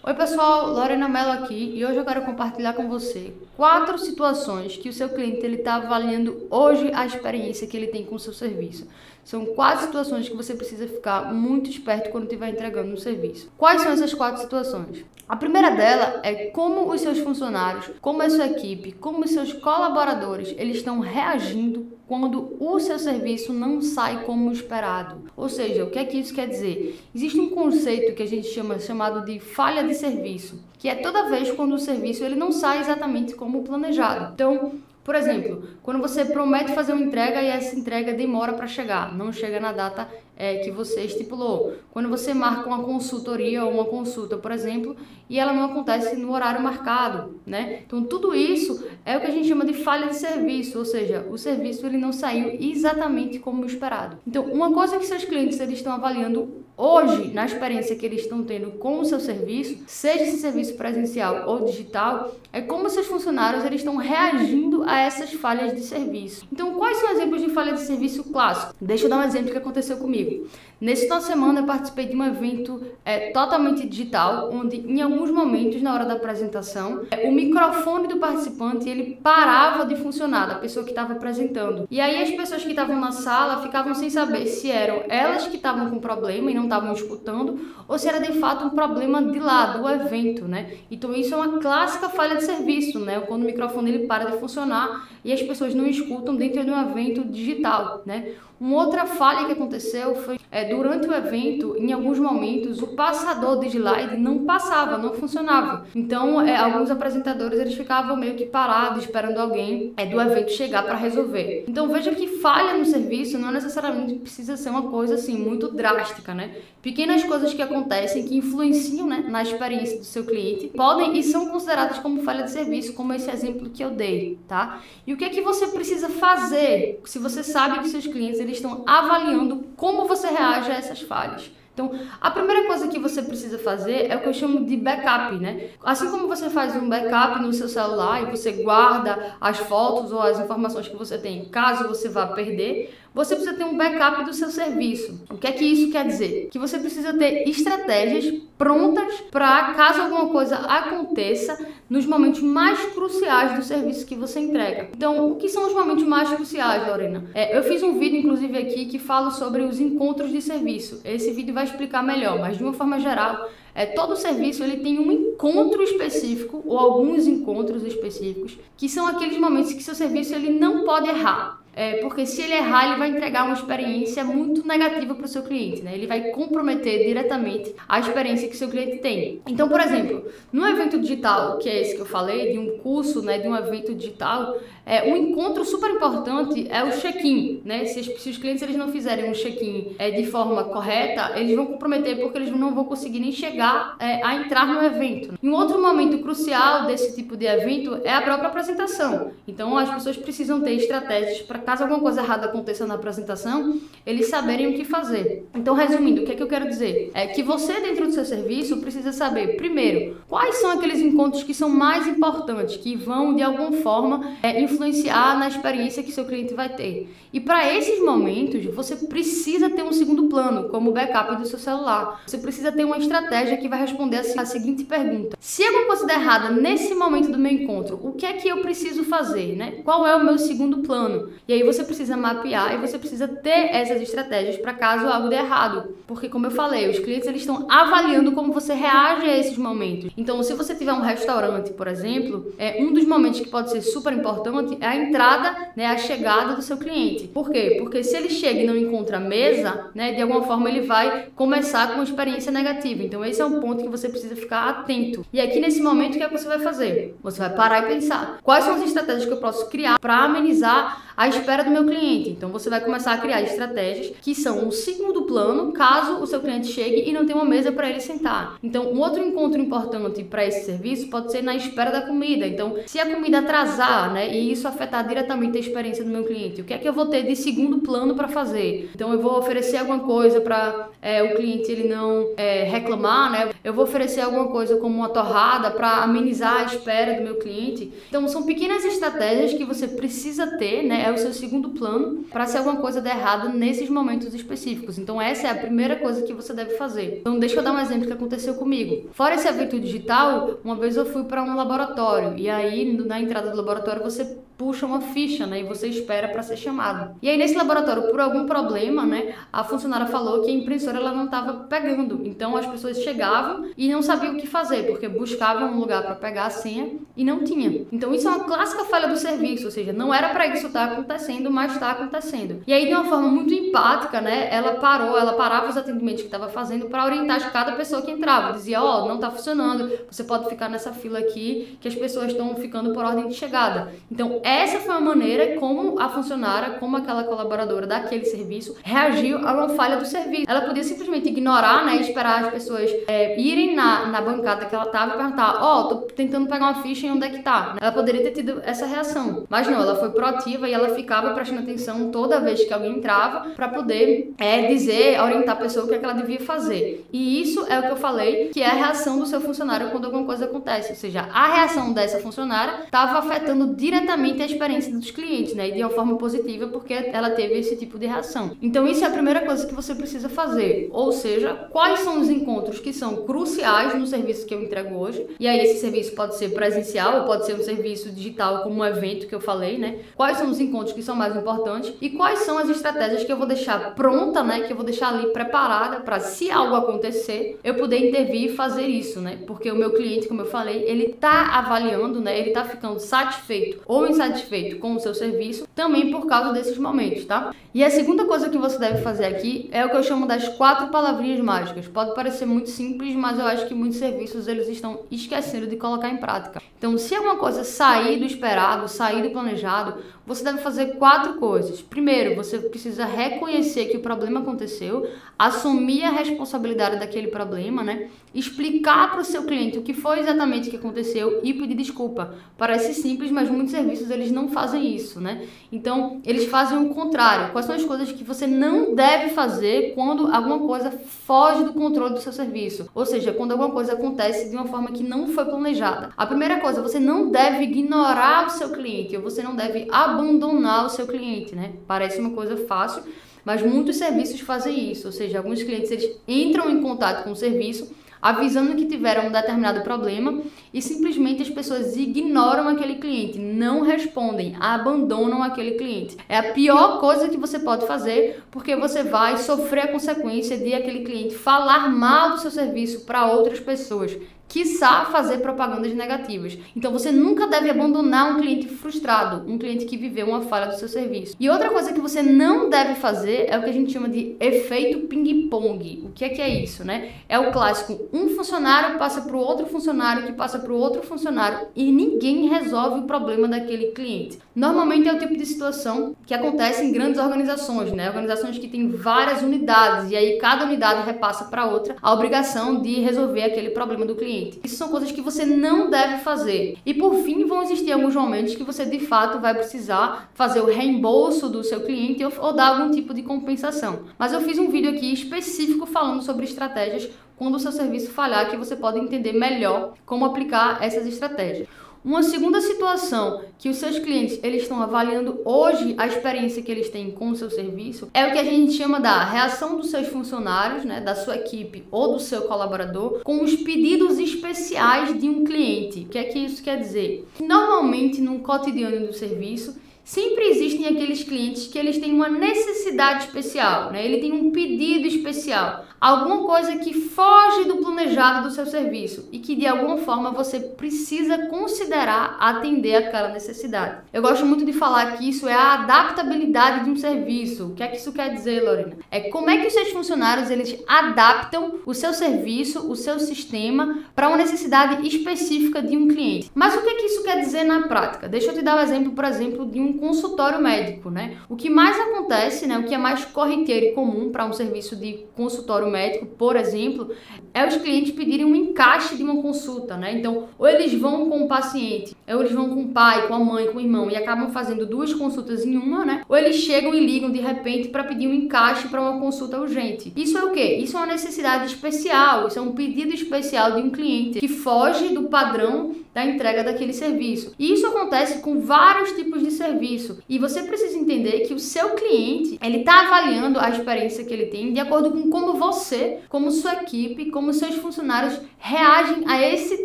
Oi pessoal, Lorena Mello aqui e hoje eu quero compartilhar com você quatro situações que o seu cliente ele está avaliando hoje a experiência que ele tem com o seu serviço. São quatro situações que você precisa ficar muito esperto quando estiver entregando um serviço. Quais são essas quatro situações? A primeira dela é como os seus funcionários, como a sua equipe, como os seus colaboradores, eles estão reagindo quando o seu serviço não sai como esperado. Ou seja, o que é que isso quer dizer? Existe um conceito que a gente chama chamado de falha de serviço, que é toda vez quando o serviço ele não sai exatamente como planejado. Então, por exemplo, quando você promete fazer uma entrega e essa entrega demora para chegar, não chega na data é, que você estipulou. Quando você marca uma consultoria ou uma consulta, por exemplo, e ela não acontece no horário marcado, né? Então tudo isso é o que a gente chama de falha de serviço, ou seja, o serviço ele não saiu exatamente como esperado. Então uma coisa que seus clientes eles estão avaliando hoje na experiência que eles estão tendo com o seu serviço, seja esse serviço presencial ou digital, é como seus funcionários eles estão reagindo a essas falhas de serviço. Então, quais são exemplos de falha de serviço clássico? Deixa eu dar um exemplo que aconteceu comigo. Nesse final de semana eu participei de um evento é, totalmente digital, onde em alguns momentos na hora da apresentação, é, o microfone do participante ele parava de funcionar, da pessoa que estava apresentando. E aí as pessoas que estavam na sala ficavam sem saber se eram elas que estavam com problema e não estavam escutando, ou se era de fato um problema de lá, do evento, né? Então isso é uma clássica falha de serviço, né? Quando o microfone ele para de funcionar e as pessoas não escutam dentro de um evento digital, né? Uma outra falha que aconteceu foi é, durante o evento, em alguns momentos, o passador de slide não passava, não funcionava. Então, é, alguns apresentadores eles ficavam meio que parados esperando alguém é, do evento chegar para resolver. Então, veja que falha no serviço não necessariamente precisa ser uma coisa assim muito drástica, né? Pequenas coisas que acontecem que influenciam né, na experiência do seu cliente podem e são consideradas como falha de serviço, como esse exemplo que eu dei, tá? E o que é que você precisa fazer se você sabe que seus clientes eles estão avaliando como você reage a essas falhas. Então, a primeira coisa que você precisa fazer é o que eu chamo de backup, né? Assim como você faz um backup no seu celular e você guarda as fotos ou as informações que você tem, caso você vá perder, você precisa ter um backup do seu serviço. O que é que isso quer dizer? Que você precisa ter estratégias prontas para caso alguma coisa aconteça nos momentos mais cruciais do serviço que você entrega. Então, o que são os momentos mais cruciais, Lorena? É, eu fiz um vídeo, inclusive, aqui que fala sobre os encontros de serviço. Esse vídeo vai explicar melhor, mas de uma forma geral, é, todo serviço ele tem um encontro específico ou alguns encontros específicos que são aqueles momentos que seu serviço ele não pode errar. É, porque se ele errar, ele vai entregar uma experiência muito negativa para o seu cliente, né? Ele vai comprometer diretamente a experiência que seu cliente tem. Então, por exemplo, no evento digital, que é esse que eu falei, de um curso, né, de um evento digital, é, um encontro super importante é o check-in, né? Se, se, os clientes eles não fizerem um check-in é, de forma correta, eles vão comprometer porque eles não vão conseguir nem chegar é, a entrar no evento. E um outro momento crucial desse tipo de evento é a própria apresentação. Então, as pessoas precisam ter estratégias para caso alguma coisa errada aconteça na apresentação, eles saberem o que fazer. Então, resumindo, o que é que eu quero dizer? É que você, dentro do seu serviço, precisa saber, primeiro, quais são aqueles encontros que são mais importantes, que vão, de alguma forma, é, na experiência que seu cliente vai ter. E para esses momentos, você precisa ter um segundo plano, como o backup do seu celular. Você precisa ter uma estratégia que vai responder a seguinte pergunta: Se alguma coisa der errada nesse momento do meu encontro, o que é que eu preciso fazer? Né? Qual é o meu segundo plano? E aí você precisa mapear e você precisa ter essas estratégias para caso algo dê errado. Porque, como eu falei, os clientes eles estão avaliando como você reage a esses momentos. Então, se você tiver um restaurante, por exemplo, é um dos momentos que pode ser super importante é a entrada, né, a chegada do seu cliente. Por quê? Porque se ele chega e não encontra mesa, né, de alguma forma ele vai começar com uma experiência negativa. Então, esse é um ponto que você precisa ficar atento. E aqui nesse momento, o que, é que você vai fazer? Você vai parar e pensar: quais são as estratégias que eu posso criar para amenizar a espera do meu cliente. Então você vai começar a criar estratégias que são um segundo plano caso o seu cliente chegue e não tenha uma mesa para ele sentar. Então, um outro encontro importante para esse serviço pode ser na espera da comida. Então, se a comida atrasar, né, e isso afetar diretamente a experiência do meu cliente, o que é que eu vou ter de segundo plano para fazer? Então, eu vou oferecer alguma coisa para é, o cliente ele não é, reclamar, né? Eu vou oferecer alguma coisa como uma torrada para amenizar a espera do meu cliente. Então, são pequenas estratégias que você precisa ter, né? É o seu segundo plano para se alguma coisa der errado nesses momentos específicos. Então essa é a primeira coisa que você deve fazer. Então deixa eu dar um exemplo que aconteceu comigo. Fora esse evento digital, uma vez eu fui para um laboratório e aí na entrada do laboratório você puxa uma ficha, né, e você espera para ser chamado. E aí nesse laboratório, por algum problema, né, a funcionária falou que a impressora ela não estava pegando. Então as pessoas chegavam e não sabiam o que fazer, porque buscavam um lugar para pegar a senha e não tinha. Então isso é uma clássica falha do serviço, ou seja, não era para isso estar tá acontecendo, mas está acontecendo. E aí de uma forma muito empática, né, ela parou, ela parava os atendimentos que estava fazendo para orientar cada pessoa que entrava, dizia: "Ó, oh, não está funcionando, você pode ficar nessa fila aqui que as pessoas estão ficando por ordem de chegada". Então essa foi a maneira como a funcionária, como aquela colaboradora daquele serviço, reagiu a uma falha do serviço. Ela podia simplesmente ignorar, né, esperar as pessoas é, irem na, na bancada que ela estava e perguntar: Ó, oh, tô tentando pegar uma ficha e onde é que tá? Ela poderia ter tido essa reação. Mas não, ela foi proativa e ela ficava prestando atenção toda vez que alguém entrava para poder é, dizer, orientar a pessoa o que, é que ela devia fazer. E isso é o que eu falei, que é a reação do seu funcionário quando alguma coisa acontece. Ou seja, a reação dessa funcionária estava afetando diretamente a experiência dos clientes, né? E de uma forma positiva, porque ela teve esse tipo de reação. Então, isso é a primeira coisa que você precisa fazer. Ou seja, quais são os encontros que são cruciais no serviço que eu entrego hoje? E aí, esse serviço pode ser presencial ou pode ser um serviço digital, como um evento que eu falei, né? Quais são os encontros que são mais importantes e quais são as estratégias que eu vou deixar pronta, né? Que eu vou deixar ali preparada para, se algo acontecer, eu poder intervir e fazer isso, né? Porque o meu cliente, como eu falei, ele tá avaliando, né? Ele tá ficando satisfeito ou insatisfeito satisfeito com o seu serviço, também por causa desses momentos, tá? E a segunda coisa que você deve fazer aqui é o que eu chamo das quatro palavrinhas mágicas. Pode parecer muito simples, mas eu acho que muitos serviços eles estão esquecendo de colocar em prática. Então, se alguma coisa sair do esperado, sair do planejado, você deve fazer quatro coisas. Primeiro, você precisa reconhecer que o problema aconteceu, assumir a responsabilidade daquele problema, né? Explicar para o seu cliente o que foi exatamente que aconteceu e pedir desculpa. Parece simples, mas muitos serviços eles não fazem isso, né? Então, eles fazem o contrário. Quais são as coisas que você não deve fazer quando alguma coisa foge do controle do seu serviço? Ou seja, quando alguma coisa acontece de uma forma que não foi planejada. A primeira coisa, você não deve ignorar o seu cliente, ou você não deve abandonar o seu cliente, né? Parece uma coisa fácil, mas muitos serviços fazem isso, ou seja, alguns clientes eles entram em contato com o serviço avisando que tiveram um determinado problema e simplesmente as pessoas ignoram aquele cliente, não respondem, abandonam aquele cliente. É a pior coisa que você pode fazer, porque você vai sofrer a consequência de aquele cliente falar mal do seu serviço para outras pessoas quiçá fazer propagandas negativas. Então você nunca deve abandonar um cliente frustrado, um cliente que viveu uma falha do seu serviço. E outra coisa que você não deve fazer é o que a gente chama de efeito ping-pong. O que é que é isso, né? É o clássico, um funcionário passa para o outro funcionário, que passa para o outro funcionário e ninguém resolve o problema daquele cliente. Normalmente é o tipo de situação que acontece em grandes organizações, né? Organizações que têm várias unidades e aí cada unidade repassa para outra a obrigação de resolver aquele problema do cliente Isso são coisas que você não deve fazer. E por fim, vão existir alguns momentos que você de fato vai precisar fazer o reembolso do seu cliente ou, ou dar algum tipo de compensação. Mas eu fiz um vídeo aqui específico falando sobre estratégias quando o seu serviço falhar, que você pode entender melhor como aplicar essas estratégias. Uma segunda situação que os seus clientes eles estão avaliando hoje a experiência que eles têm com o seu serviço é o que a gente chama da reação dos seus funcionários, né, da sua equipe ou do seu colaborador com os pedidos especiais de um cliente. O que é que isso quer dizer? Normalmente no cotidiano do serviço sempre existem aqueles clientes que eles têm uma necessidade especial, né? Ele tem um pedido especial alguma coisa que foge do planejado do seu serviço e que de alguma forma você precisa considerar atender aquela necessidade. Eu gosto muito de falar que isso é a adaptabilidade de um serviço. O que é que isso quer dizer, Lorena? É como é que os seus funcionários eles adaptam o seu serviço, o seu sistema para uma necessidade específica de um cliente. Mas o que é que isso quer dizer na prática? Deixa eu te dar um exemplo, por exemplo, de um consultório médico, né? O que mais acontece, né, o que é mais corriqueiro e comum para um serviço de consultório médico, por exemplo, é os clientes pedirem um encaixe de uma consulta, né? Então, ou eles vão com o paciente, ou eles vão com o pai, com a mãe, com o irmão e acabam fazendo duas consultas em uma, né? Ou eles chegam e ligam de repente para pedir um encaixe para uma consulta urgente. Isso é o quê? Isso é uma necessidade especial, isso é um pedido especial de um cliente que foge do padrão da entrega daquele serviço. E isso acontece com vários tipos de serviços serviço. E você precisa entender que o seu cliente, ele está avaliando a experiência que ele tem de acordo com como você, como sua equipe, como seus funcionários reagem a esse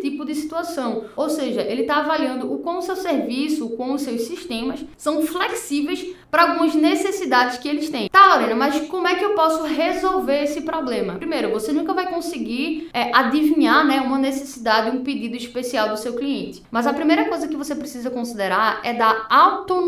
tipo de situação. Ou seja, ele está avaliando o como o seu serviço, o os seus sistemas são flexíveis para algumas necessidades que eles têm. Tá, Lorena, mas como é que eu posso resolver esse problema? Primeiro, você nunca vai conseguir é, adivinhar né, uma necessidade, um pedido especial do seu cliente. Mas a primeira coisa que você precisa considerar é dar autonomia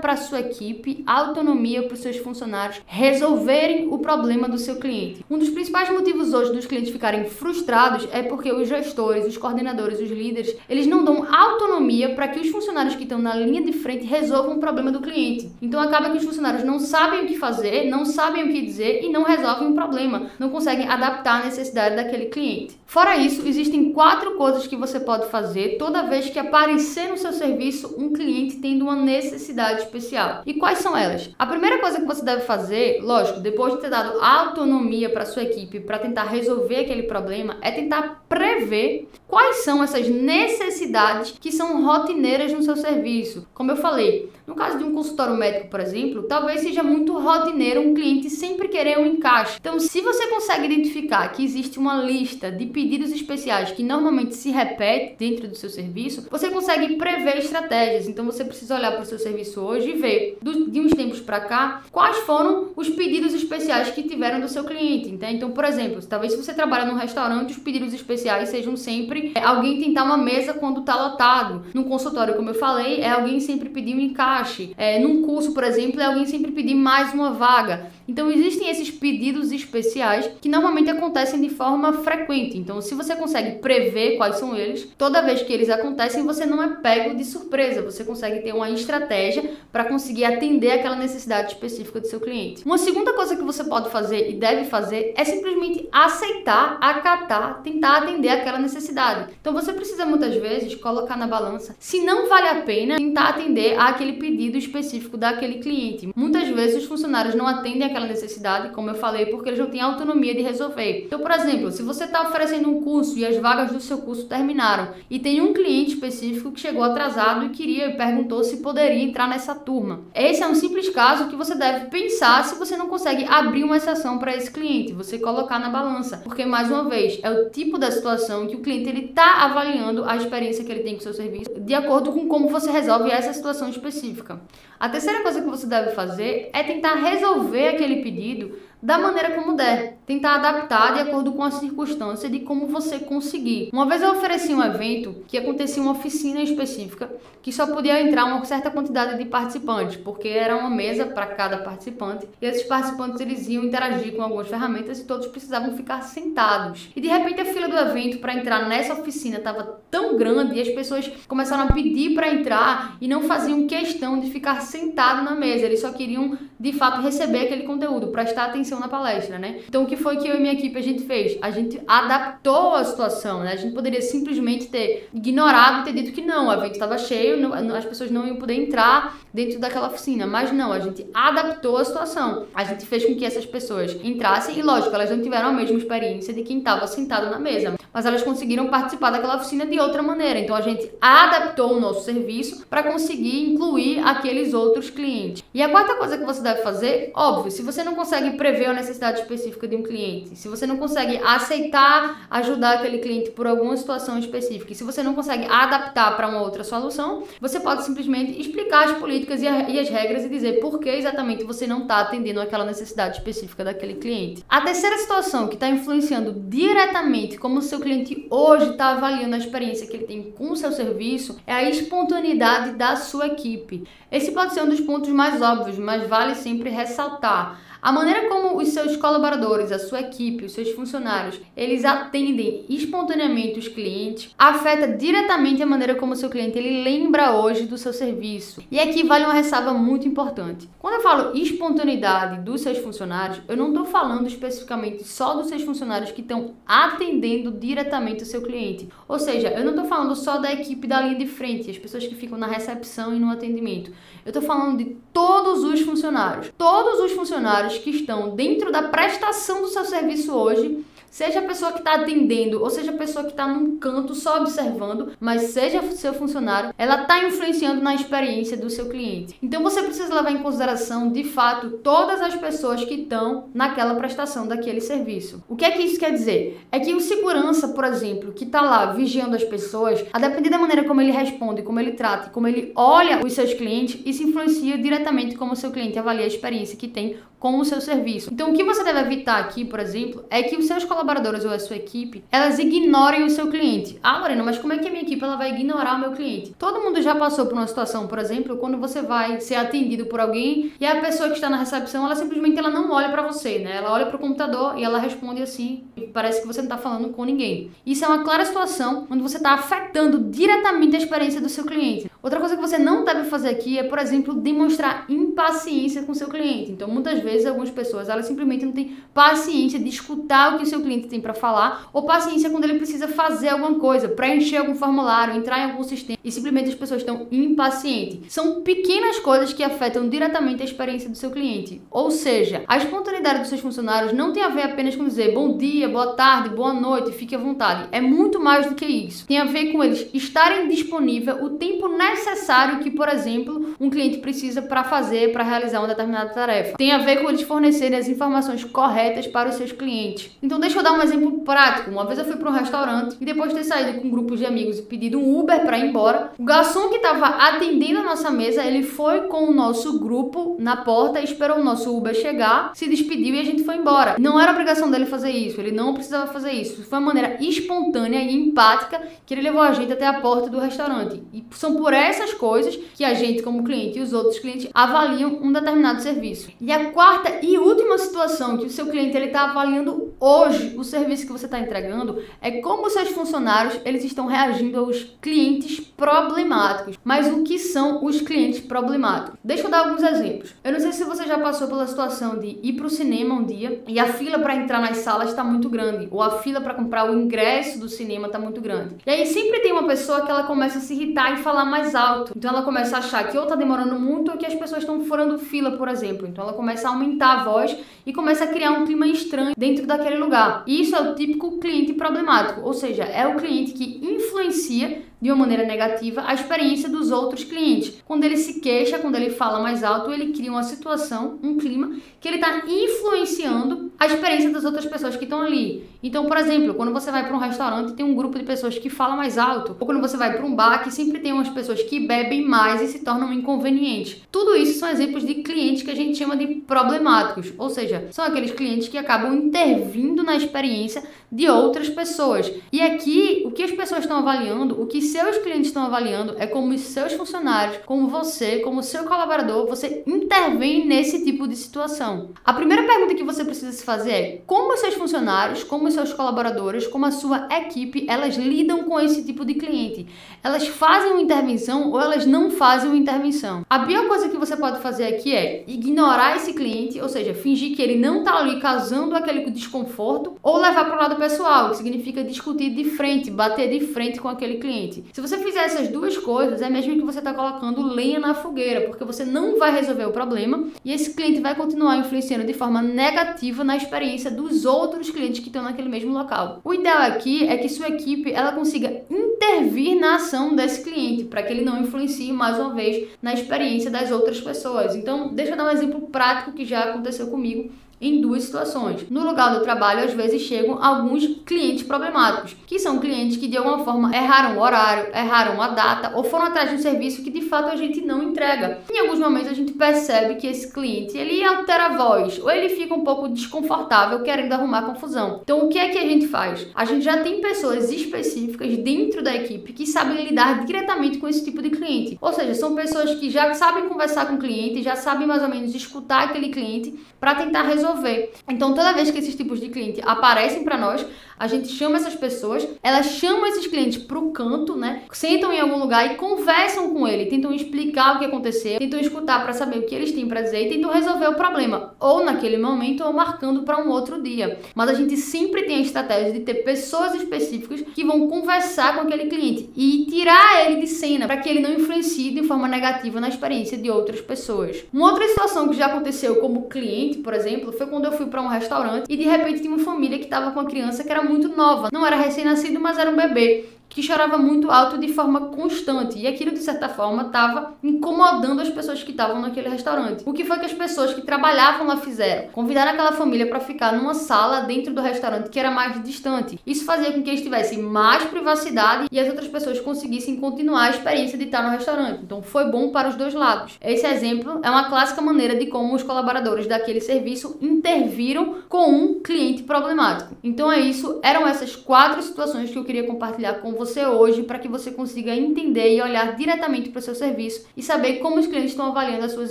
para sua equipe, autonomia para os seus funcionários resolverem o problema do seu cliente. Um dos principais motivos hoje dos clientes ficarem frustrados é porque os gestores, os coordenadores, os líderes, eles não dão autonomia para que os funcionários que estão na linha de frente resolvam o problema do cliente. Então acaba que os funcionários não sabem o que fazer, não sabem o que dizer e não resolvem o problema, não conseguem adaptar a necessidade daquele cliente. Fora isso, existem quatro coisas que você pode fazer toda vez que aparecer no seu serviço um cliente tendo uma necessidade especial. E quais são elas? A primeira coisa que você deve fazer, lógico, depois de ter dado autonomia para sua equipe para tentar resolver aquele problema, é tentar prever quais são essas necessidades que são rotineiras no seu serviço. Como eu falei, no caso de um consultório médico, por exemplo, talvez seja muito rotineiro um cliente sempre querer um encaixe. Então, se você consegue identificar que existe uma lista de pedidos especiais que normalmente se repete dentro do seu serviço, você consegue prever estratégias. Então, você precisa olhar para o seu serviço hoje e ver de uns tempos para cá quais foram os pedidos especiais que tiveram do seu cliente. Então, por exemplo, talvez se você trabalha num restaurante, os pedidos especiais sejam sempre é, alguém tentar uma mesa quando está lotado. No consultório, como eu falei, é alguém sempre pedir um encaixe. É, num curso, por exemplo, é alguém sempre pedir mais uma vaga. Então existem esses pedidos especiais que normalmente acontecem de forma frequente. Então, se você consegue prever quais são eles, toda vez que eles acontecem, você não é pego de surpresa. Você consegue ter uma estratégia para conseguir atender aquela necessidade específica do seu cliente. Uma segunda coisa que você pode fazer e deve fazer é simplesmente aceitar, acatar, tentar atender aquela necessidade. Então, você precisa muitas vezes colocar na balança se não vale a pena tentar atender aquele pedido específico daquele cliente. Muitas vezes os funcionários não atendem aquela necessidade, como eu falei, porque eles não têm autonomia de resolver. Então, por exemplo, se você está oferecendo um curso e as vagas do seu curso terminaram e tem um cliente específico que chegou atrasado e queria e perguntou se poderia entrar nessa turma. Esse é um simples caso que você deve pensar se você não consegue abrir uma exceção para esse cliente, você colocar na balança, porque mais uma vez é o tipo da situação que o cliente ele está avaliando a experiência que ele tem com o seu serviço de acordo com como você resolve essa situação específica. A terceira coisa que você deve fazer é tentar resolver aquele pedido da maneira como der. Tentar adaptar de acordo com a circunstância de como você conseguir. Uma vez eu ofereci um evento que acontecia uma oficina específica que só podia entrar uma certa quantidade de participantes, porque era uma mesa para cada participante e esses participantes eles iam interagir com algumas ferramentas e todos precisavam ficar sentados. E de repente a fila do evento para entrar nessa oficina estava tão grande e as pessoas começaram a pedir para entrar e não faziam questão de ficar sentado na mesa, eles só queriam de fato receber aquele conteúdo, prestar atenção na palestra, né? Então o que foi que eu e minha equipe a gente fez? A gente adaptou a situação, né? A gente poderia simplesmente ter ignorado e ter dito que não, o evento estava cheio, não, as pessoas não iam poder entrar dentro daquela oficina, mas não, a gente adaptou a situação. A gente fez com que essas pessoas entrassem e lógico, elas não tiveram a mesma experiência de quem estava sentado na mesa, mas elas conseguiram participar daquela oficina de outra maneira. Então a gente adaptou o nosso serviço para conseguir incluir aqueles outros clientes. E a quarta coisa que você deve fazer, óbvio, se você não consegue prever a necessidade específica de um cliente, se você não consegue aceitar ajudar aquele cliente por alguma situação específica, e se você não consegue adaptar para uma outra solução, você pode simplesmente explicar as políticas e, a, e as regras e dizer por que exatamente você não está atendendo aquela necessidade específica daquele cliente. A terceira situação que está influenciando diretamente como o seu cliente hoje está avaliando a experiência que ele tem com o seu serviço é a espontaneidade da sua equipe. Esse pode ser um dos pontos mais óbvios, mas vale sempre ressaltar. A maneira como os seus colaboradores, a sua equipe, os seus funcionários, eles atendem espontaneamente os clientes, afeta diretamente a maneira como o seu cliente ele lembra hoje do seu serviço. E aqui vale uma ressalva muito importante. Quando eu falo espontaneidade dos seus funcionários, eu não estou falando especificamente só dos seus funcionários que estão atendendo diretamente o seu cliente. Ou seja, eu não estou falando só da equipe da linha de frente, as pessoas que ficam na recepção e no atendimento. Eu estou falando de todos os funcionários. Todos os funcionários que estão dentro da prestação do seu serviço hoje Seja a pessoa que está atendendo, ou seja a pessoa que está num canto só observando, mas seja seu funcionário, ela está influenciando na experiência do seu cliente. Então você precisa levar em consideração, de fato, todas as pessoas que estão naquela prestação daquele serviço. O que é que isso quer dizer? É que o segurança, por exemplo, que está lá vigiando as pessoas, a depender da maneira como ele responde, como ele trata, como ele olha os seus clientes, isso influencia diretamente como o seu cliente avalia a experiência que tem com o seu serviço. Então, o que você deve evitar aqui, por exemplo, é que os seus colaboradores ou a sua equipe, elas ignorem o seu cliente. Ah, Lorena, mas como é que a minha equipe ela vai ignorar o meu cliente? Todo mundo já passou por uma situação, por exemplo, quando você vai ser atendido por alguém e a pessoa que está na recepção, ela simplesmente ela não olha para você, né? Ela olha para o computador e ela responde assim, parece que você não está falando com ninguém. Isso é uma clara situação onde você está afetando diretamente a experiência do seu cliente. Outra coisa que você não deve fazer aqui é, por exemplo, demonstrar impaciência com seu cliente. Então, muitas vezes algumas pessoas elas simplesmente não têm paciência de escutar o que o seu cliente tem para falar ou paciência quando ele precisa fazer alguma coisa, preencher algum formulário, entrar em algum sistema e simplesmente as pessoas estão impacientes. São pequenas coisas que afetam diretamente a experiência do seu cliente. Ou seja, a espontaneidade dos seus funcionários não tem a ver apenas com dizer bom dia, boa tarde, boa noite, fique à vontade. É muito mais do que isso. Tem a ver com eles estarem disponíveis o tempo necessário que, por exemplo, um cliente precisa para fazer, para realizar uma determinada tarefa. Tem a ver com eles fornecerem as informações corretas para os seus clientes. Então, deixa eu dar um exemplo prático. Uma vez eu fui para um restaurante e depois de ter saído com um grupo de amigos e pedido um Uber para ir embora, o garçom que estava atendendo a nossa mesa, ele foi com o nosso grupo na porta, esperou o nosso Uber chegar, se despediu e a gente foi embora. Não era obrigação dele fazer isso, ele não precisava fazer isso. Foi uma maneira espontânea e empática que ele levou a gente até a porta do restaurante. E são por essas coisas que a gente, como cliente e os outros clientes, avaliam um determinado serviço. E a quarta e última situação que o seu cliente ele está avaliando hoje o serviço que você está entregando é como seus funcionários eles estão reagindo aos clientes problemáticos. Mas o que são os clientes problemáticos? Deixa eu dar alguns exemplos. Eu não sei se você já passou pela situação de ir para o cinema um dia e a fila para entrar nas salas está muito grande ou a fila para comprar o ingresso do cinema está muito grande. E aí sempre tem uma pessoa que ela começa a se irritar e falar mais alto. Então ela começa a achar que ou está demorando muito ou que as pessoas estão furando fila, por exemplo. Então ela começa a aumentar a voz e começa a criar um clima estranho dentro daquele lugar. Isso é o típico cliente problemático, ou seja, é o cliente que influencia de uma maneira negativa a experiência dos outros clientes. Quando ele se queixa, quando ele fala mais alto, ele cria uma situação, um clima que ele está influenciando a experiência das outras pessoas que estão ali. Então, por exemplo, quando você vai para um restaurante, tem um grupo de pessoas que fala mais alto, ou quando você vai para um bar, que sempre tem umas pessoas que bebem mais e se tornam inconvenientes. Tudo isso são exemplos de clientes que a gente chama de problemáticos, ou seja, são aqueles clientes que acabam intervindo na experiência de outras pessoas. E aqui, o que as pessoas estão avaliando, o que seus clientes estão avaliando é como seus funcionários, como você, como seu colaborador, você intervém nesse tipo de situação. A primeira pergunta que você precisa se fazer é como seus funcionários, como seus colaboradores, como a sua equipe, elas lidam com esse tipo de cliente. Elas fazem uma intervenção ou elas não fazem uma intervenção. A pior coisa que você pode fazer aqui é ignorar esse cliente, ou seja, fingir que ele não está ali causando aquele desconforto, ou levar para o lado pessoal, que significa discutir de frente, bater de frente com aquele cliente. Se você fizer essas duas coisas, é mesmo que você está colocando lenha na fogueira, porque você não vai resolver o problema e esse cliente vai continuar influenciando de forma negativa na experiência dos outros clientes que estão naquele mesmo local. O ideal aqui é que sua equipe ela consiga intervir na ação desse cliente para que ele não influencie mais uma vez na experiência das outras pessoas. Então, deixa eu dar um exemplo prático que já aconteceu comigo em duas situações. No lugar do trabalho, às vezes chegam alguns clientes problemáticos, que são clientes que de alguma forma erraram o horário, erraram a data ou foram atrás de um serviço que de fato a gente não entrega. Em alguns momentos a gente percebe que esse cliente ele altera a voz ou ele fica um pouco desconfortável querendo arrumar confusão. Então o que é que a gente faz? A gente já tem pessoas específicas dentro da equipe que sabem lidar diretamente com esse tipo de cliente. Ou seja, são pessoas que já sabem conversar com o cliente, já sabem mais ou menos escutar aquele cliente para tentar resolver resolver. Então, toda vez que esses tipos de cliente aparecem para nós, A gente chama essas pessoas, elas chamam esses clientes para o canto, né? Sentam em algum lugar e conversam com ele, tentam explicar o que aconteceu, tentam escutar para saber o que eles têm para dizer e tentam resolver o problema, ou naquele momento ou marcando para um outro dia. Mas a gente sempre tem a estratégia de ter pessoas específicas que vão conversar com aquele cliente e tirar ele de cena para que ele não influencie de forma negativa na experiência de outras pessoas. Uma outra situação que já aconteceu como cliente, por exemplo, foi quando eu fui para um restaurante e de repente tinha uma família que estava com uma criança que era muito nova, não era recém-nascido, mas era um bebê que chorava muito alto de forma constante. E aquilo, de certa forma, estava incomodando as pessoas que estavam naquele restaurante. O que foi que as pessoas que trabalhavam lá fizeram? Convidaram aquela família para ficar numa sala dentro do restaurante que era mais distante. Isso fazia com que eles tivessem mais privacidade e as outras pessoas conseguissem continuar a experiência de estar no restaurante. Então, foi bom para os dois lados. Esse exemplo é uma clássica maneira de como os colaboradores daquele serviço interviram com um cliente problemático. Então, é isso. Eram essas quatro situações que eu queria compartilhar com vocês você hoje para que você consiga entender e olhar diretamente para o seu serviço e saber como os clientes estão avaliando as suas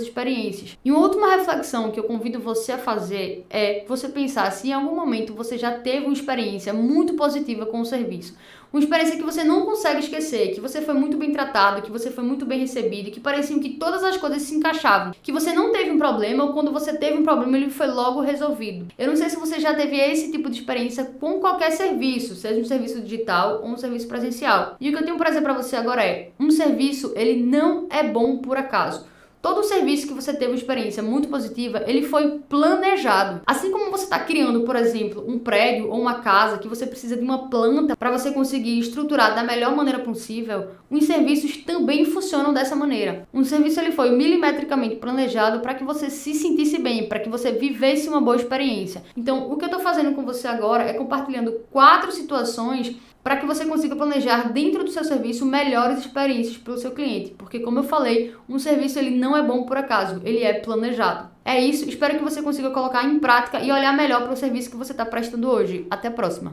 experiências. E uma última reflexão que eu convido você a fazer é você pensar se em algum momento você já teve uma experiência muito positiva com o serviço. Uma experiência que você não consegue esquecer, que você foi muito bem tratado, que você foi muito bem recebido, que parecia que todas as coisas se encaixavam, que você não teve um problema ou quando você teve um problema ele foi logo resolvido. Eu não sei se você já teve esse tipo de experiência com qualquer serviço, seja um serviço digital ou um serviço presencial. E o que eu tenho para dizer para você agora é, um serviço ele não é bom por acaso. Todo o serviço que você teve uma experiência muito positiva, ele foi planejado. Assim como você está criando, por exemplo, um prédio ou uma casa que você precisa de uma planta para você conseguir estruturar da melhor maneira possível, os serviços também funcionam dessa maneira. Um serviço ele foi milimetricamente planejado para que você se sentisse bem, para que você vivesse uma boa experiência. Então, o que eu estou fazendo com você agora é compartilhando quatro situações para que você consiga planejar dentro do seu serviço melhores experiências para o seu cliente, porque como eu falei, um serviço ele não é bom por acaso, ele é planejado. É isso, espero que você consiga colocar em prática e olhar melhor para o serviço que você está prestando hoje. Até a próxima!